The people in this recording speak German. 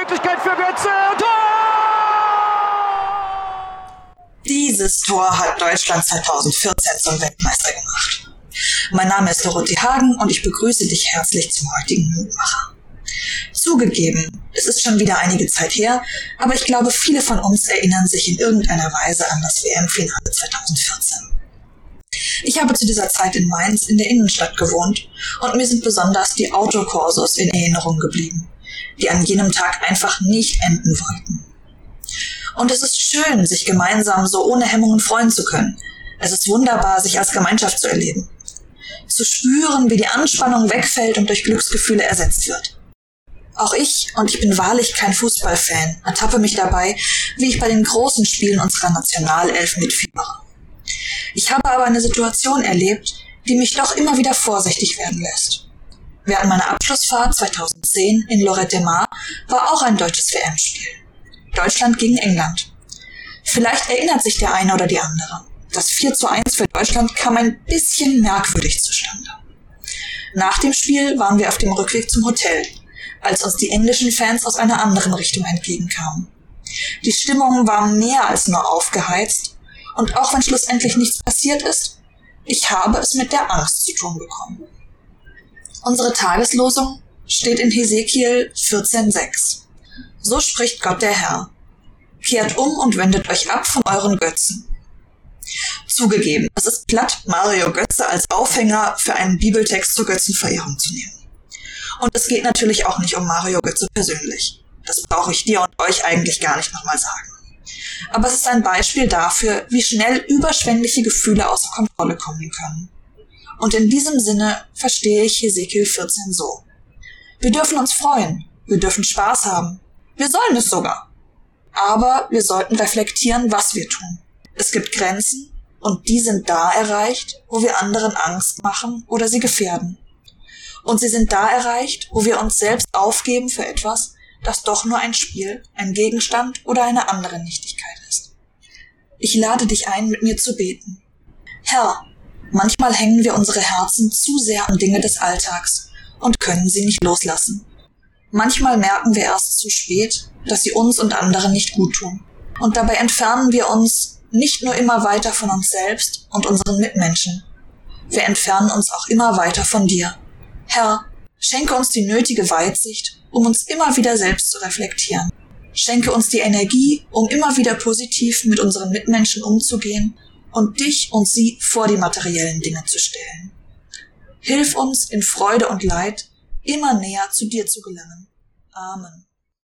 Möglichkeit für Götze. Tor! Dieses Tor hat Deutschland 2014 zum Weltmeister gemacht. Mein Name ist Dorothee Hagen und ich begrüße dich herzlich zum heutigen Mutmacher. Zugegeben, es ist schon wieder einige Zeit her, aber ich glaube, viele von uns erinnern sich in irgendeiner Weise an das WM-Finale 2014. Ich habe zu dieser Zeit in Mainz in der Innenstadt gewohnt und mir sind besonders die Autokorsos in Erinnerung geblieben, die an jenem Tag einfach nicht enden wollten. Und es ist schön, sich gemeinsam so ohne Hemmungen freuen zu können. Es ist wunderbar, sich als Gemeinschaft zu erleben. Zu spüren, wie die Anspannung wegfällt und durch Glücksgefühle ersetzt wird. Auch ich, und ich bin wahrlich kein Fußballfan, ertappe mich dabei, wie ich bei den großen Spielen unserer Nationalelf mitfiebere. Ich habe aber eine Situation erlebt, die mich doch immer wieder vorsichtig werden lässt. Während meiner Abschlussfahrt 2010 in Lorette de Mar war auch ein deutsches WM-Spiel. Deutschland gegen England. Vielleicht erinnert sich der eine oder die andere. Das 4 zu 1 für Deutschland kam ein bisschen merkwürdig zustande. Nach dem Spiel waren wir auf dem Rückweg zum Hotel, als uns die englischen Fans aus einer anderen Richtung entgegenkamen. Die Stimmung war mehr als nur aufgeheizt und auch wenn schlussendlich nichts passiert ist, ich habe es mit der Angst zu tun bekommen. Unsere Tageslosung steht in Hesekiel 14,6. So spricht Gott der Herr. Kehrt um und wendet euch ab von euren Götzen. Zugegeben, es ist platt, Mario Götze als Aufhänger für einen Bibeltext zur Götzenverehrung zu nehmen. Und es geht natürlich auch nicht um Mario Götze persönlich. Das brauche ich dir und euch eigentlich gar nicht nochmal sagen. Aber es ist ein Beispiel dafür, wie schnell überschwängliche Gefühle außer Kontrolle kommen können. Und in diesem Sinne verstehe ich Hesekiel 14 so. Wir dürfen uns freuen, wir dürfen Spaß haben, wir sollen es sogar. Aber wir sollten reflektieren, was wir tun. Es gibt Grenzen und die sind da erreicht, wo wir anderen Angst machen oder sie gefährden. Und sie sind da erreicht, wo wir uns selbst aufgeben für etwas, das doch nur ein Spiel, ein Gegenstand oder eine andere Nichtigkeit ist. Ich lade dich ein, mit mir zu beten. Herr, manchmal hängen wir unsere Herzen zu sehr an Dinge des Alltags und können sie nicht loslassen. Manchmal merken wir erst zu spät, dass sie uns und anderen nicht gut tun. Und dabei entfernen wir uns nicht nur immer weiter von uns selbst und unseren Mitmenschen, wir entfernen uns auch immer weiter von dir. Herr, schenke uns die nötige Weitsicht um uns immer wieder selbst zu reflektieren. Schenke uns die Energie, um immer wieder positiv mit unseren Mitmenschen umzugehen und dich und sie vor die materiellen Dinge zu stellen. Hilf uns in Freude und Leid immer näher zu dir zu gelangen. Amen.